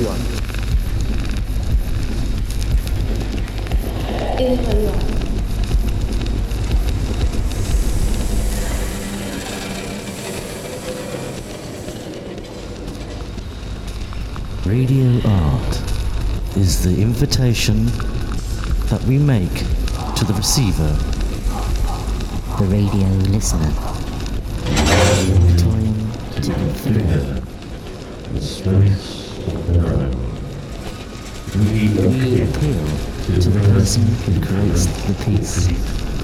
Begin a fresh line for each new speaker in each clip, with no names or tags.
su
radio.
Radio art is the invitation that we make to the receiver,
the radio listener.
time to be free.
the space of their own.
To the person who creates the piece,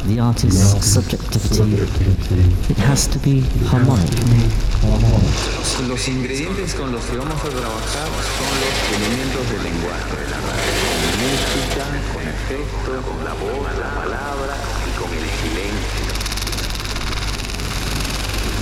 the artist's subjectivity. It has to be harmonic.
Los ingredientes con los que vamos a trabajar son los elementos del lenguaje la música, con efectos, con la voz, la palabra y con el silencio.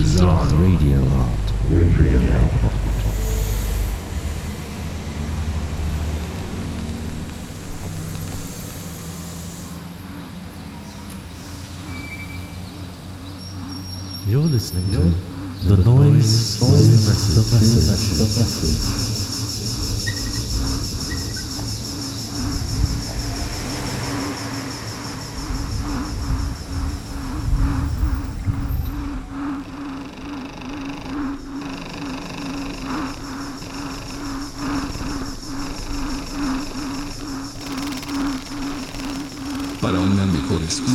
radio art. You're listening to the noise, the message.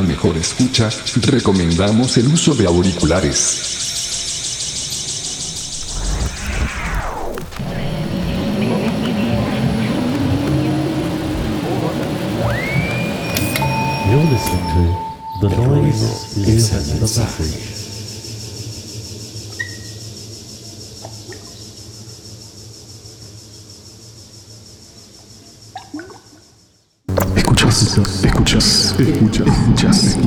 Una mejor escucha, recomendamos el uso de auriculares.
You're listening to The Noise is the Message.
Just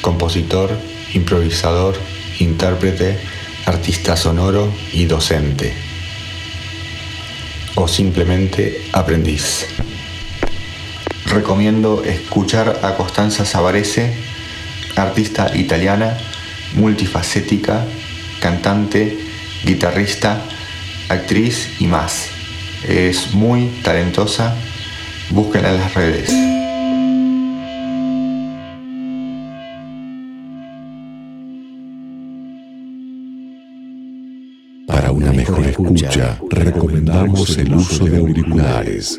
Compositor, improvisador, intérprete, artista sonoro y docente. O simplemente aprendiz. Recomiendo escuchar a Costanza Savarese, artista italiana, multifacética, cantante, guitarrista, actriz y más. Es muy talentosa, búsquenla en las redes.
Para una mejor escucha, recomendamos el uso de auriculares.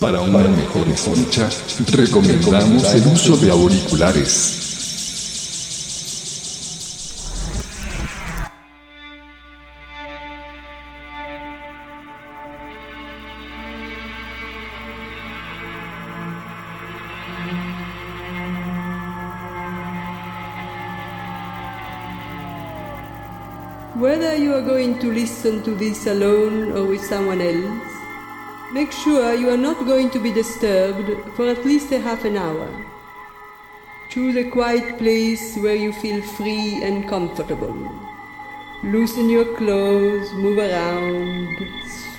Para una mejor escucha, recomendamos el uso de auriculares.
Whether you are going to listen to this alone or with someone else, make sure you are not going to be disturbed for at least a half an hour. Choose a quiet place where you feel free and comfortable. Loosen your clothes, move around,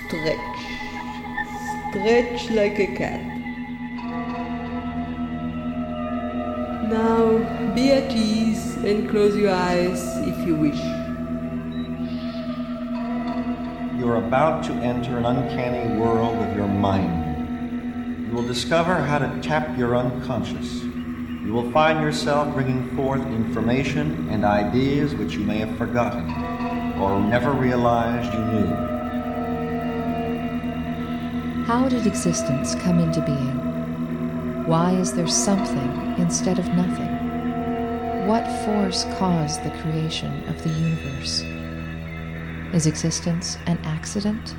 stretch. Stretch like a cat. Now be at ease and close your eyes if you wish.
You are about to enter an uncanny world of your mind. You will discover how to tap your unconscious. You will find yourself bringing forth information and ideas which you may have forgotten or never realized you knew.
How did existence come into being? Why is there something instead of nothing? What force caused the creation of the universe? Is existence an accident?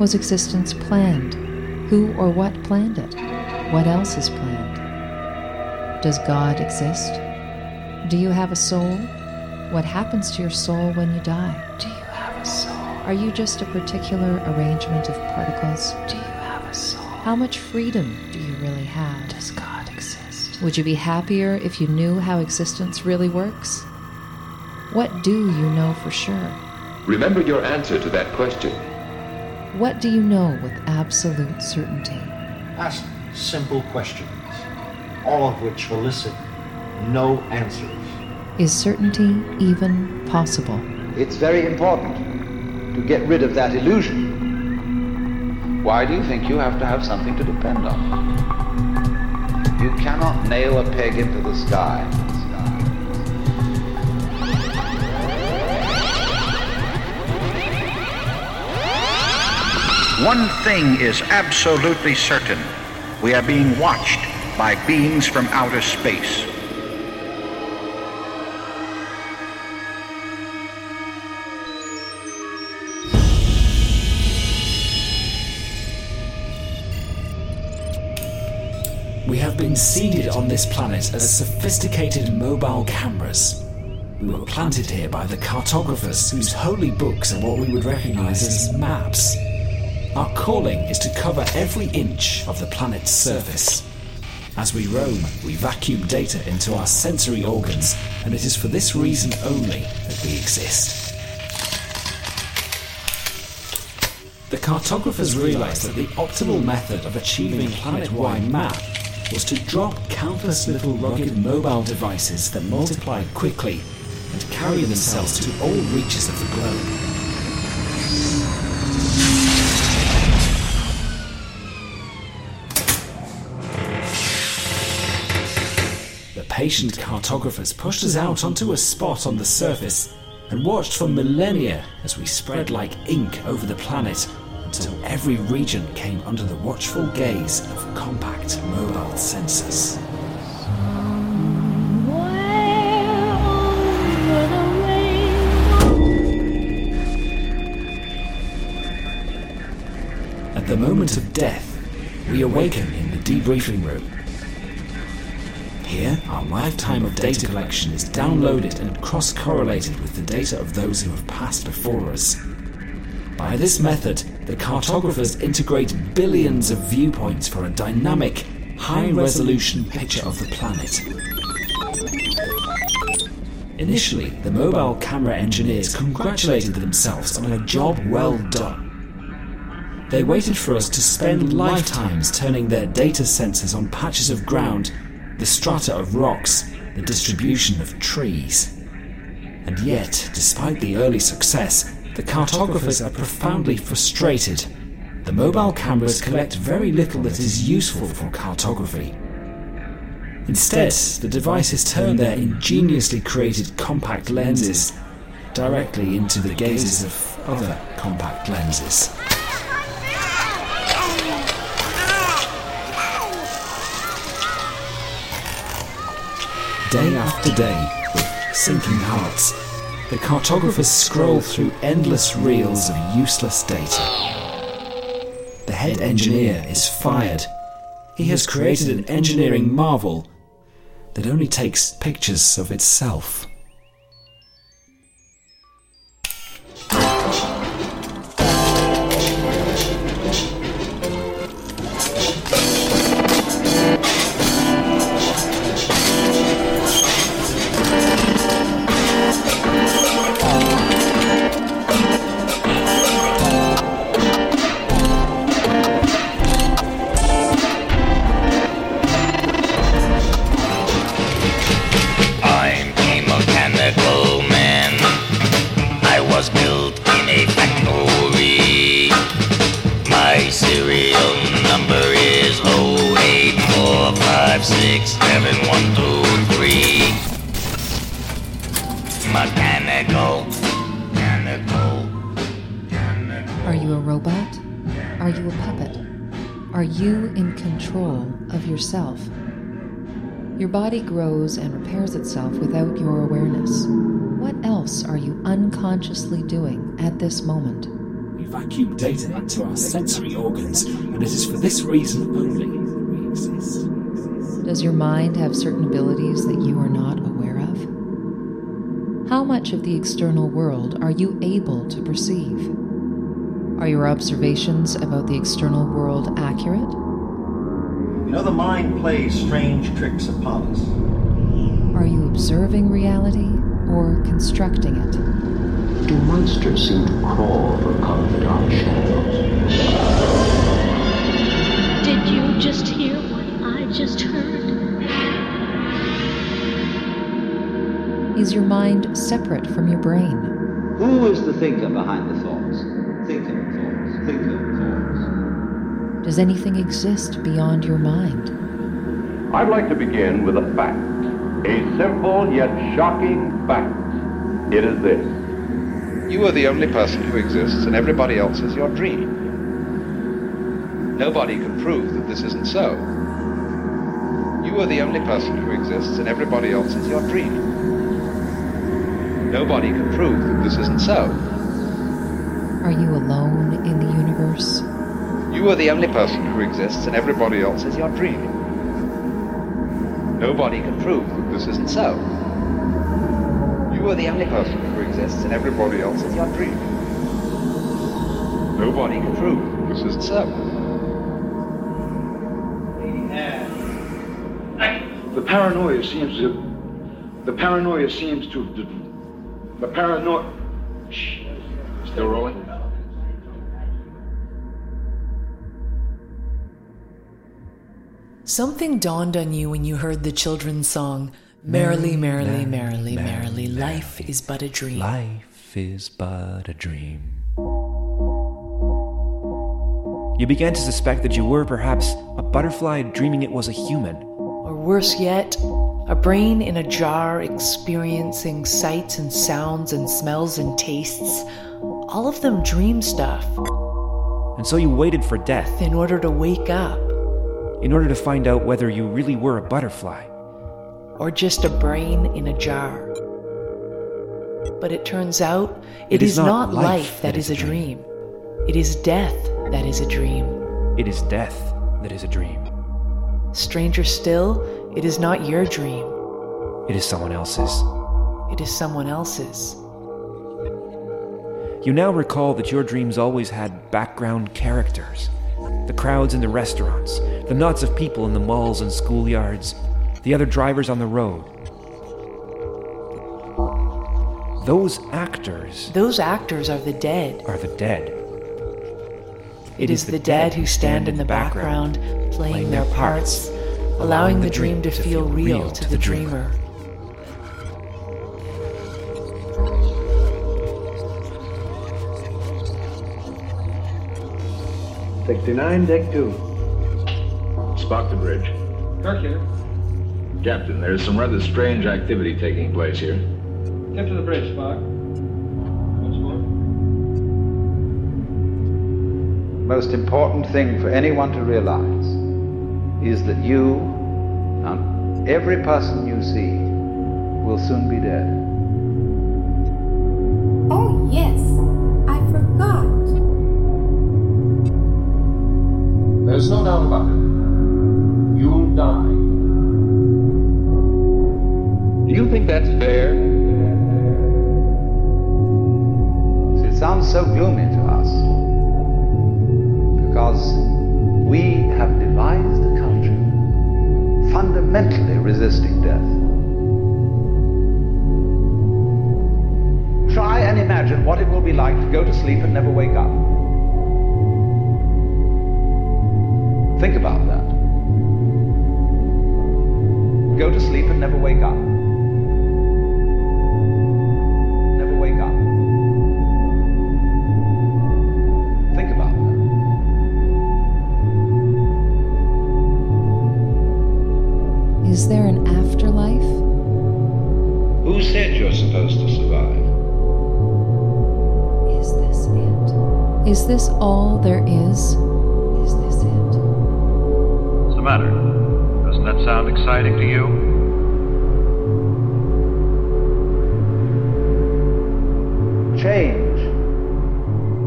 Was existence planned? Who or what planned it? What else is planned? Does God exist? Do you have a soul? What happens to your soul when you die? Do you have a soul? Are you just a particular arrangement of particles? Do you have a soul? How much freedom do you really have? Does God exist? Would you be happier if you knew how existence really works? What do you know for sure?
Remember your answer to that question.
What do you know with absolute certainty?
Ask simple questions, all of which elicit no answers.
Is certainty even possible?
It's very important to get rid of that illusion. Why do you think you have to have something to depend on? You cannot nail a peg into the sky.
One thing is absolutely certain. We are being watched by beings from outer space.
We have been seeded on this planet as sophisticated mobile cameras. We were planted here by the cartographers whose holy books are what we would recognize as maps. Our calling is to cover every inch of the planet's surface. As we roam, we vacuum data into our sensory organs, and it is for this reason only that we exist. The cartographers realized that the optimal method of achieving a planet-wide map was to drop countless little rugged mobile devices that multiplied quickly and carry themselves to all reaches of the globe. Patient cartographers pushed us out onto a spot on the surface and watched for millennia as we spread like ink over the planet until every region came under the watchful gaze of compact mobile sensors. At the moment of death, we awaken in the debriefing room. Here, our lifetime of data collection is downloaded and cross correlated with the data of those who have passed before us. By this method, the cartographers integrate billions of viewpoints for a dynamic, high resolution picture of the planet. Initially, the mobile camera engineers congratulated themselves on a job well done. They waited for us to spend lifetimes turning their data sensors on patches of ground, the strata of rocks, the distribution of trees. And yet, despite the early success, the cartographers are profoundly frustrated. the mobile cameras collect very little that is useful for cartography. Instead, the devices turn their ingeniously created compact lenses directly into the gazes of other compact lenses. Day after day, with sinking hearts, the cartographers scroll through endless reels of useless data. The head engineer is fired. He has created an engineering marvel that only takes pictures of itself.
Grows and repairs itself without your awareness. What else are you unconsciously doing at this moment?
We vacuum data into our sensory organs, and it is for this reason only that we exist.
Does your mind have certain abilities that you are not aware of? How much of the external world are you able to perceive? Are your observations about the external world accurate?
You know, the mind plays strange tricks upon us.
Are you observing reality or constructing it?
Do monsters seem to crawl or cover the dark shadows?
Did you just hear what I just heard?
Is your mind separate from your brain?
Who is the thinker behind the
Does anything exist beyond your mind?
I'd like to begin with a fact. A simple yet shocking fact. It is this.
You are the only person who exists, and everybody else is your dream. Nobody can prove that this isn't so. You are the only person who exists, and everybody else is your dream. Nobody can prove that this isn't so.
Are you alone in the universe?
You are the only person who exists, and everybody else is your dream. Nobody can prove that this isn't so. You are the only person who exists, and everybody else is your dream. Nobody can prove that this isn't so.
The paranoia seems to. The paranoia seems to. The paranoia.
Something dawned on you when you heard the children's song, Merrily, merrily, merrily, merrily, life is but a dream.
Life is but a dream. You began to suspect that you were perhaps a butterfly dreaming it was a human.
Or worse yet, a brain in a jar experiencing sights and sounds and smells and tastes, all of them dream stuff,
And so you waited for death
in order to wake up,
in order to find out whether you really were a butterfly.
or just a brain in a jar. But it turns out
It
it
is
is,
not
not
life
life
that
that is a dream. It is death that is a dream.
It is death that is a dream.
Stranger still, it is not your dream.
It is someone else's.
It is someone else's.
You now recall that your dreams always had background characters. The crowds in the restaurants, the knots of people in the malls and schoolyards, the other drivers on the road. Those actors
Those actors are the dead.
are the dead.
It is the dead who stand in the background, playing their parts, allowing the dream to feel real to the dreamer.
69, deck two.
Spock to bridge.
Kirk here.
Captain, there's some rather strange activity taking place here.
Get to the bridge, Spock. Once more.
Most important thing for anyone to realize is that you and every person you see will soon be dead.
Oh, yes.
There's no doubt about it. You'll die.
Do you think that's fair?
It sounds so gloomy to us because we have devised a culture fundamentally resisting death. Try and imagine what it will be like to go to sleep and never wake up.
All there is? Is this it?
What's the matter? Doesn't that sound exciting to you?
Change.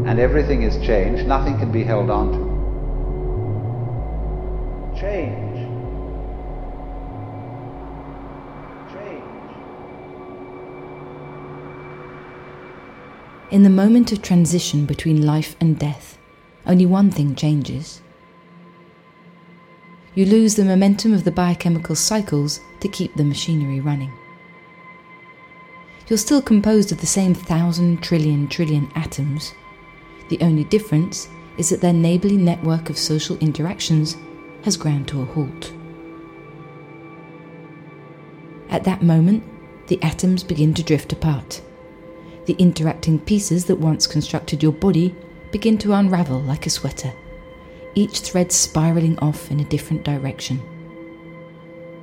And everything is changed. Nothing can be held on to. Change. Change.
In the moment of transition between life and death, only one thing changes. You lose the momentum of the biochemical cycles to keep the machinery running. You're still composed of the same thousand trillion trillion atoms. The only difference is that their neighbourly network of social interactions has ground to a halt. At that moment, the atoms begin to drift apart. The interacting pieces that once constructed your body begin to unravel like a sweater, each thread spiraling off in a different direction.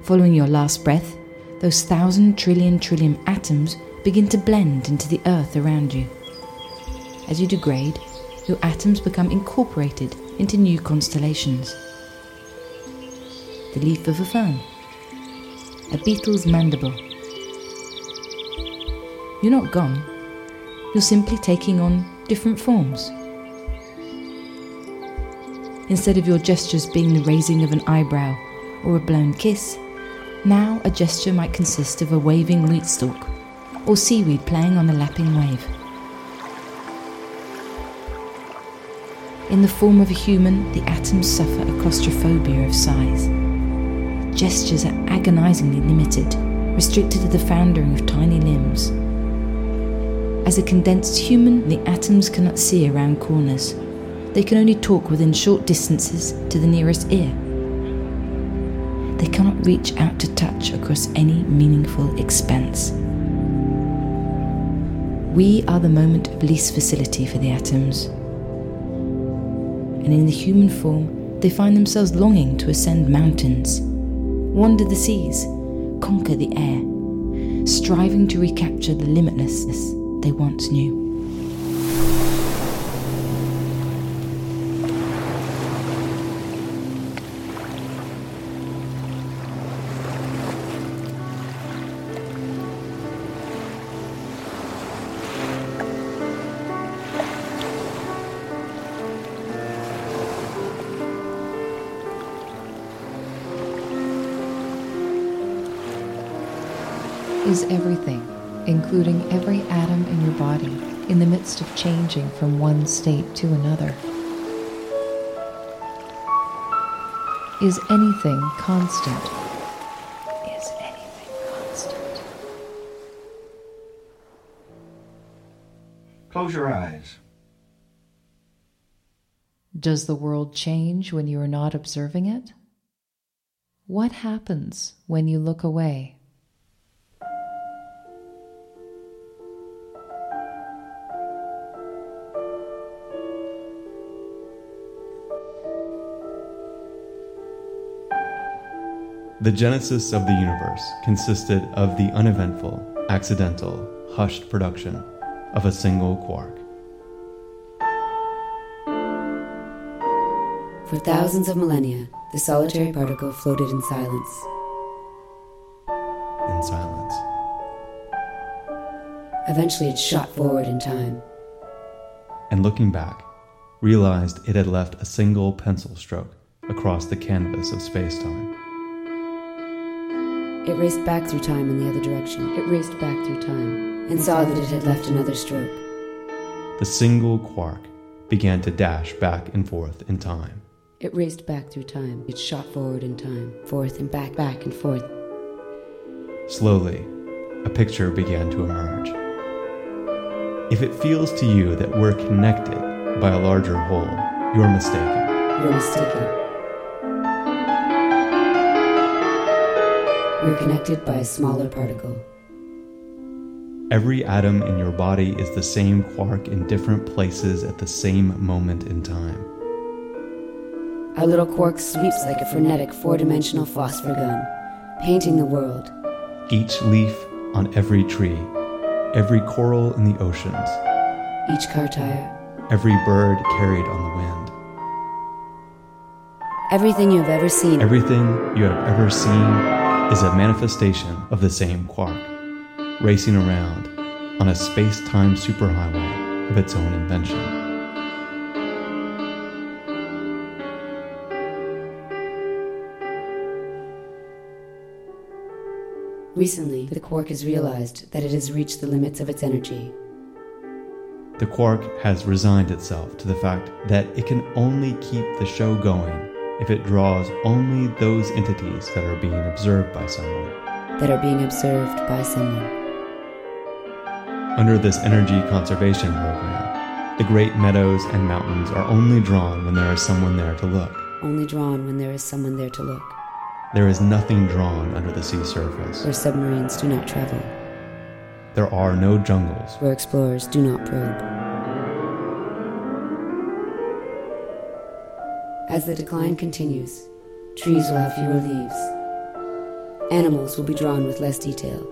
Following your last breath, those thousand trillion trillion atoms begin to blend into the earth around you. As you degrade, your atoms become incorporated into new constellations. The leaf of a fern, a beetle's mandible. You're not gone, you're simply taking on different forms. Instead of your gestures being the raising of an eyebrow or a blown kiss, now a gesture might consist of a waving wheat stalk or seaweed playing on a lapping wave. In the form of a human, the atoms suffer a claustrophobia of size. Gestures are agonizingly limited, restricted to the foundering of tiny limbs. As a condensed human, the atoms cannot see around corners. They can only talk within short distances to the nearest ear. They cannot reach out to touch across any meaningful expanse. We are the moment of least facility for the atoms. And in the human form, they find themselves longing to ascend mountains, wander the seas, conquer the air, striving to recapture the limitlessness they once knew.
Is everything, including every atom in your body, in the midst of changing from one state to another? Is anything constant? Is anything constant?
Close your eyes.
Does the world change when you are not observing it? What happens when you look away?
The genesis of the universe consisted of the uneventful, accidental, hushed production of a single quark.
For thousands of millennia, the solitary particle floated in silence.
In silence.
Eventually, it shot forward in time.
And looking back, realized it had left a single pencil stroke across the canvas of spacetime.
It raced back through time in the other direction. It raced back through time and saw that it had left another stroke.
The single quark began to dash back and forth in time.
It raced back through time. It shot forward in time, forth and back, back and forth.
Slowly, a picture began to emerge. If it feels to you that we're connected by a larger whole, you're mistaken.
You're mistaken. We're connected by a smaller particle.
Every atom in your body is the same quark in different places at the same moment in time.
Our little quark sweeps like a frenetic four dimensional phosphor gun, painting the world.
Each leaf on every tree, every coral in the oceans,
Each car tire,
every bird carried on the wind,
everything you've ever seen.
everything you have ever seen is a manifestation of the same quark, racing around on a space time superhighway of its own invention.
Recently, the quark has realized that it has reached the limits of its energy.
The quark has resigned itself to the fact that it can only keep the show going if it draws only those entities that are being observed by someone.
That are being observed by someone.
Under this energy conservation program, the great meadows and mountains are only drawn when there is someone there to look.
Only drawn when there is someone there to look.
There is nothing drawn under the sea surface.
Where submarines do not travel.
There are no jungles.
Where explorers do not probe. As the decline continues, trees will have fewer leaves. Animals will be drawn with less detail.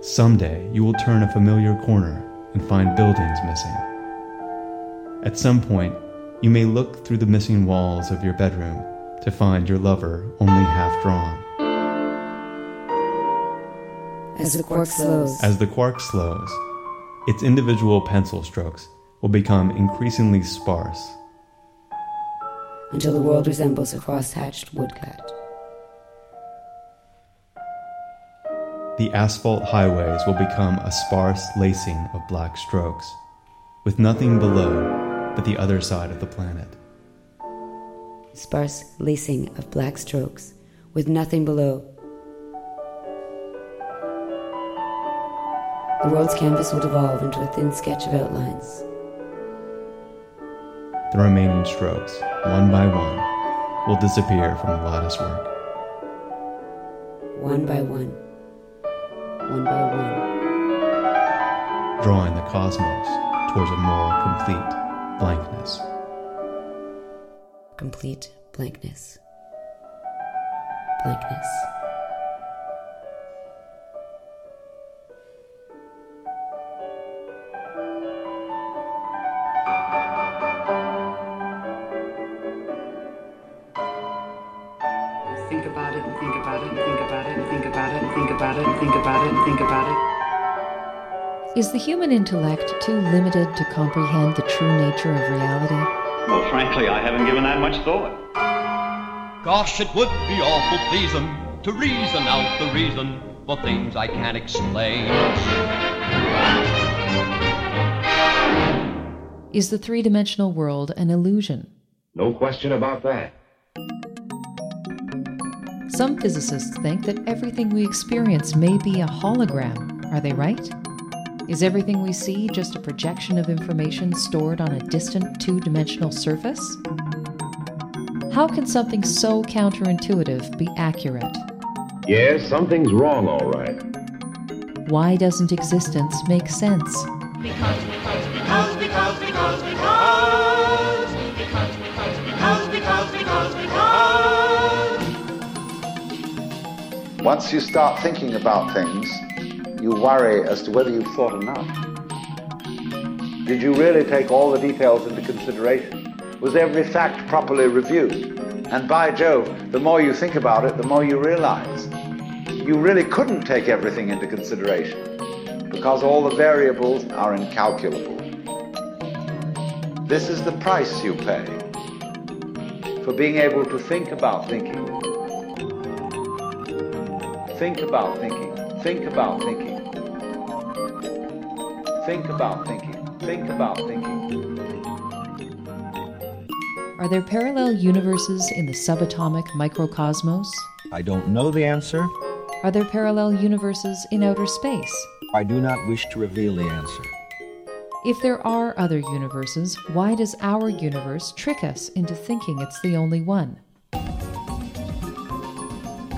Someday you will turn a familiar corner and find buildings missing. At some point, you may look through the missing walls of your bedroom to find your lover only half drawn.
As the quark slows,
As the quark slows, its individual pencil strokes will become increasingly sparse
until the world resembles a cross-hatched woodcut.
The asphalt highways will become a sparse lacing of black strokes, with nothing below but the other side of the planet.
Sparse lacing of black strokes, with nothing below. The world's canvas will devolve into a thin sketch of outlines.
The remaining strokes, one by one, will disappear from the lattice work.
One by one. One by one.
drawing the cosmos towards a more complete blankness.
Complete blankness. Blankness.
About it and think about it and think about think about it.
Is the human intellect too limited to comprehend the true nature of reality?
Well, frankly, I haven't given that much thought.
Gosh, it would be awful pleasing to reason out the reason for things I can't explain.
Is the three dimensional world an illusion?
No question about that.
Some physicists think that everything we experience may be a hologram. Are they right? Is everything we see just a projection of information stored on a distant two dimensional surface? How can something so counterintuitive be accurate?
Yes, something's wrong, all right.
Why doesn't existence make sense?
Because, because, because,
Once you start thinking about things, you worry as to whether you've thought enough. Did you really take all the details into consideration? Was every fact properly reviewed? And by Jove, the more you think about it, the more you realize you really couldn't take everything into consideration because all the variables are incalculable. This is the price you pay for being able to think about thinking. Think about thinking. Think about thinking. Think about thinking. Think about thinking.
Are there parallel universes in the subatomic microcosmos?
I don't know the answer.
Are there parallel universes in outer space?
I do not wish to reveal the answer.
If there are other universes, why does our universe trick us into thinking it's the only one?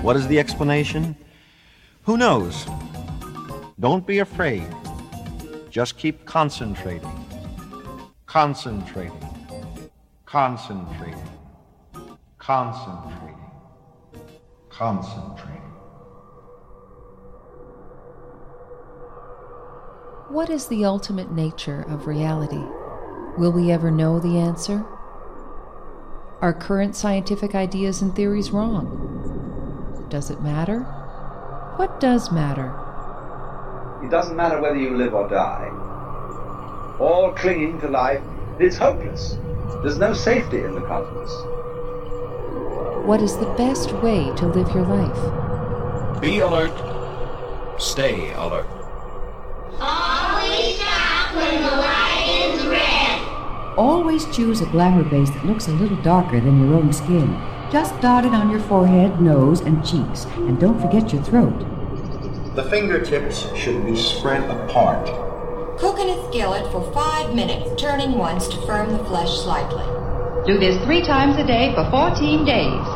What is the explanation? Who knows? Don't be afraid. Just keep concentrating. Concentrating. Concentrating. Concentrating. Concentrating.
What is the ultimate nature of reality? Will we ever know the answer? Are current scientific ideas and theories wrong? Does it matter? What does matter?
It doesn't matter whether you live or die. All clinging to life is hopeless. There's no safety in the cosmos.
What is the best way to live your life?
Be alert. Stay alert.
Always stop when the light is red.
Always choose a glamour base that looks a little darker than your own skin. Just dot it on your forehead, nose, and cheeks. And don't forget your throat.
The fingertips should be spread apart.
Cook in a skillet for five minutes, turning once to firm the flesh slightly.
Do this three times a day for 14 days.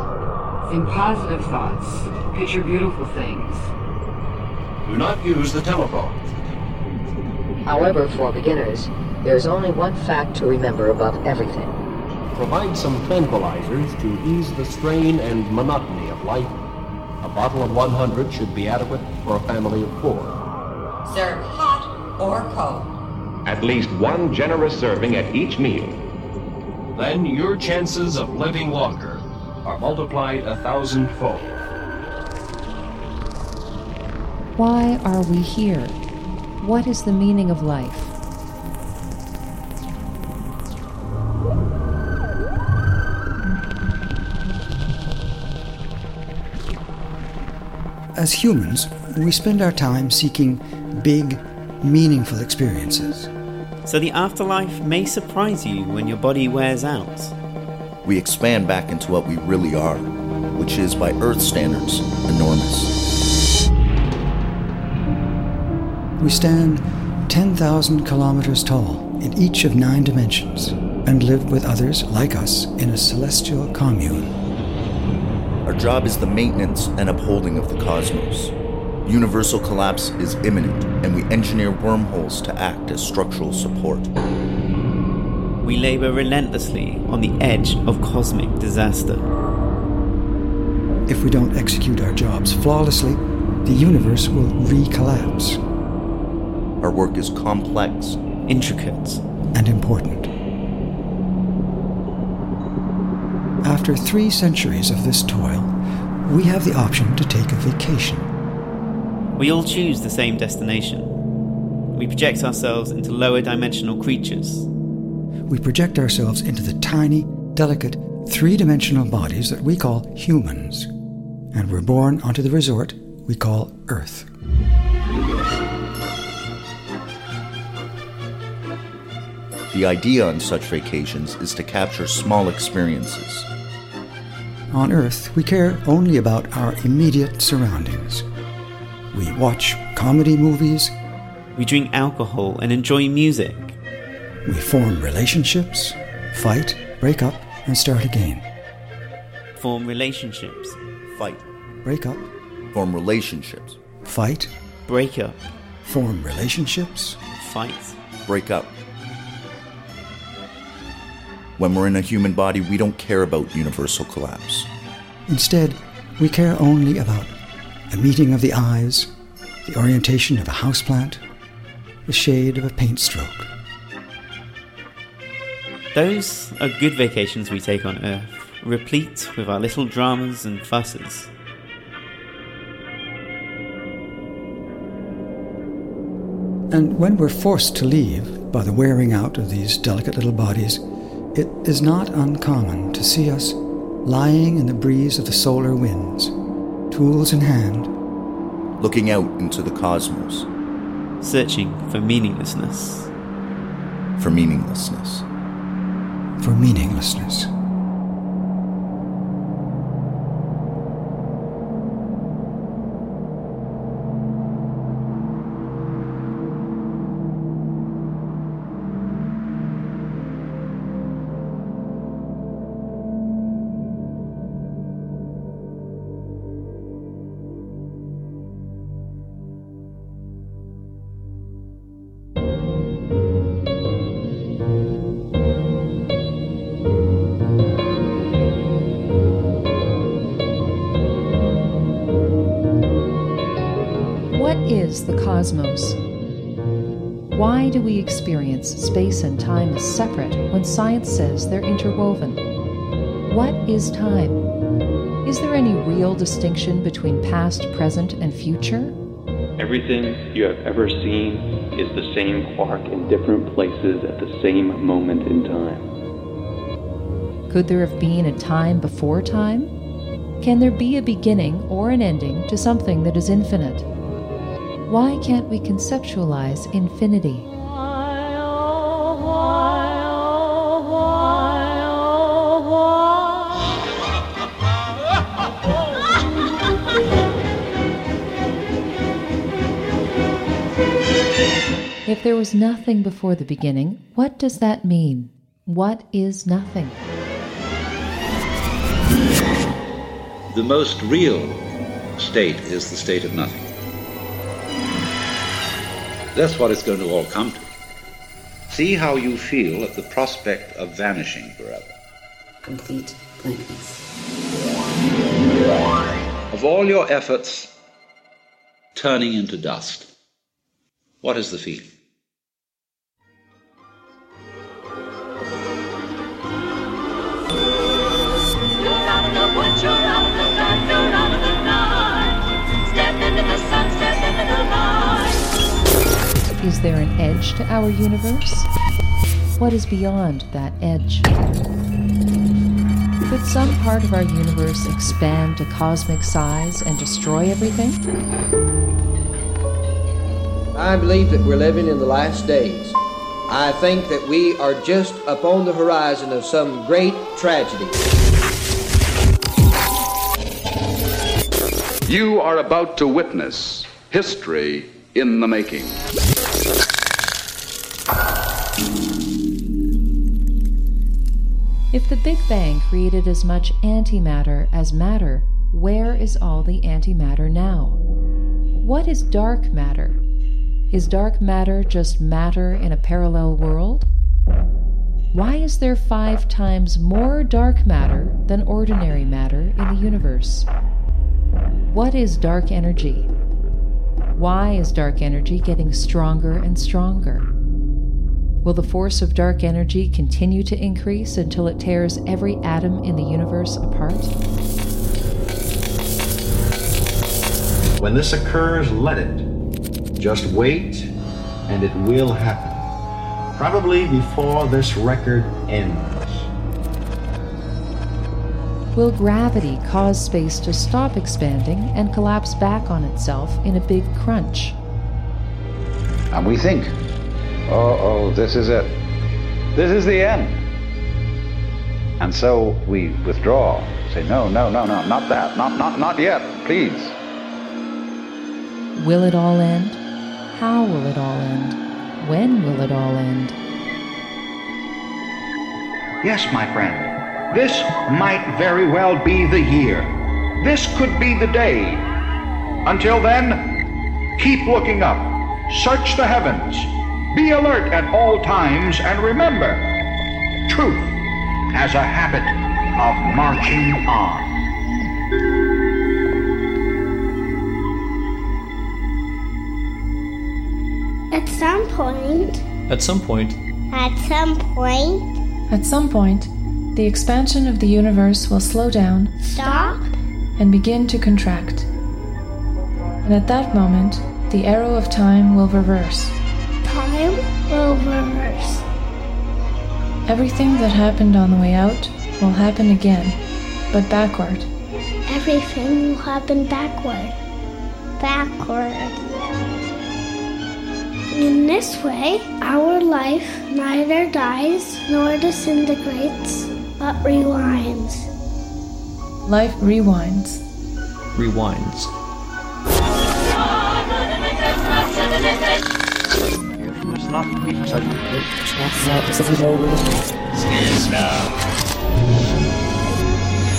In positive thoughts. Picture beautiful things.
Do not use the telephone.
However, for beginners, there's only one fact to remember above everything.
Provide some tranquilizers to ease the strain and monotony of life. A bottle of 100 should be adequate for a family of four.
Serve hot or cold.
At least one generous serving at each meal.
Then your chances of living longer are multiplied a thousandfold.
Why are we here? What is the meaning of life?
As humans, we spend our time seeking big, meaningful experiences.
So the afterlife may surprise you when your body wears out.
We expand back into what we really are, which is, by Earth standards, enormous.
We stand 10,000 kilometers tall in each of nine dimensions and live with others like us in a celestial commune.
Our job is the maintenance and upholding of the cosmos. Universal collapse is imminent, and we engineer wormholes to act as structural support.
We labor relentlessly on the edge of cosmic disaster.
If we don't execute our jobs flawlessly, the universe will re collapse.
Our work is complex,
intricate,
and important. After three centuries of this toil, we have the option to take a vacation.
We all choose the same destination. We project ourselves into lower dimensional creatures.
We project ourselves into the tiny, delicate, three dimensional bodies that we call humans, and we're born onto the resort we call Earth.
The idea on such vacations is to capture small experiences.
On Earth, we care only about our immediate surroundings. We watch comedy movies.
We drink alcohol and enjoy music.
We form relationships, fight, break up, and start again.
Form relationships.
Fight.
Break up.
Form relationships.
Fight.
Break up.
Form relationships.
Fight.
Break up. When we're in a human body, we don't care about universal collapse.
Instead, we care only about the meeting of the eyes, the orientation of a houseplant, the shade of a paint stroke.
Those are good vacations we take on Earth, replete with our little dramas and fusses.
And when we're forced to leave by the wearing out of these delicate little bodies, it is not uncommon to see us lying in the breeze of the solar winds, tools in hand,
looking out into the cosmos,
searching for meaninglessness.
For meaninglessness.
For meaninglessness.
As separate when science says they're interwoven? What is time? Is there any real distinction between past, present, and future?
Everything you have ever seen is the same quark in different places at the same moment in time.
Could there have been a time before time? Can there be a beginning or an ending to something that is infinite? Why can't we conceptualize infinity? If there was nothing before the beginning, what does that mean? What is nothing?
The most real state is the state of nothing. That's what it's going to all come to. See how you feel at the prospect of vanishing forever.
Complete blankness.
Of all your efforts turning into dust, what is the feeling?
Is there an edge to our universe? What is beyond that edge? Could some part of our universe expand to cosmic size and destroy everything?
I believe that we're living in the last days. I think that we are just upon the horizon of some great tragedy.
You are about to witness history in the making.
If the Big Bang created as much antimatter as matter, where is all the antimatter now? What is dark matter? Is dark matter just matter in a parallel world? Why is there five times more dark matter than ordinary matter in the universe? What is dark energy? Why is dark energy getting stronger and stronger? Will the force of dark energy continue to increase until it tears every atom in the universe apart?
When this occurs, let it. Just wait, and it will happen. Probably before this record ends.
Will gravity cause space to stop expanding and collapse back on itself in a big crunch?
And we think oh, oh, this is it. This is the end. And so we withdraw, say, no, no, no, no, not that, not, not, not yet, please.
Will it all end? How will it all end? When will it all end?
Yes, my friend, this might very well be the year. This could be the day. Until then, keep looking up, search the heavens, be alert at all times, and remember truth has a habit of marching on.
At some point.
At some point.
At some point.
At some point the expansion of the universe will slow down.
Stop.
And begin to contract. And at that moment, the arrow of time will reverse.
Time will reverse.
Everything that happened on the way out will happen again, but backward.
Everything will happen backward. Backward. In this way, our life neither dies nor disintegrates, but rewinds.
Life rewinds.
Rewinds.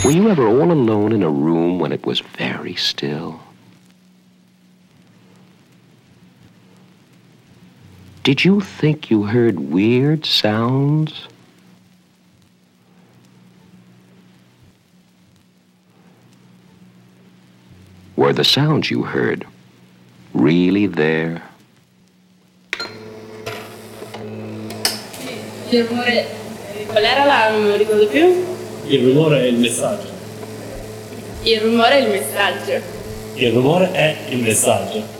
Were you ever all alone in a room when it was very still? Did you think you heard weird sounds? Were the sounds you heard really there?
Il rumore. Qual era la. non me lo ricordo più?
Il rumore è il messaggio.
Il rumore è il messaggio.
Il rumore è il messaggio.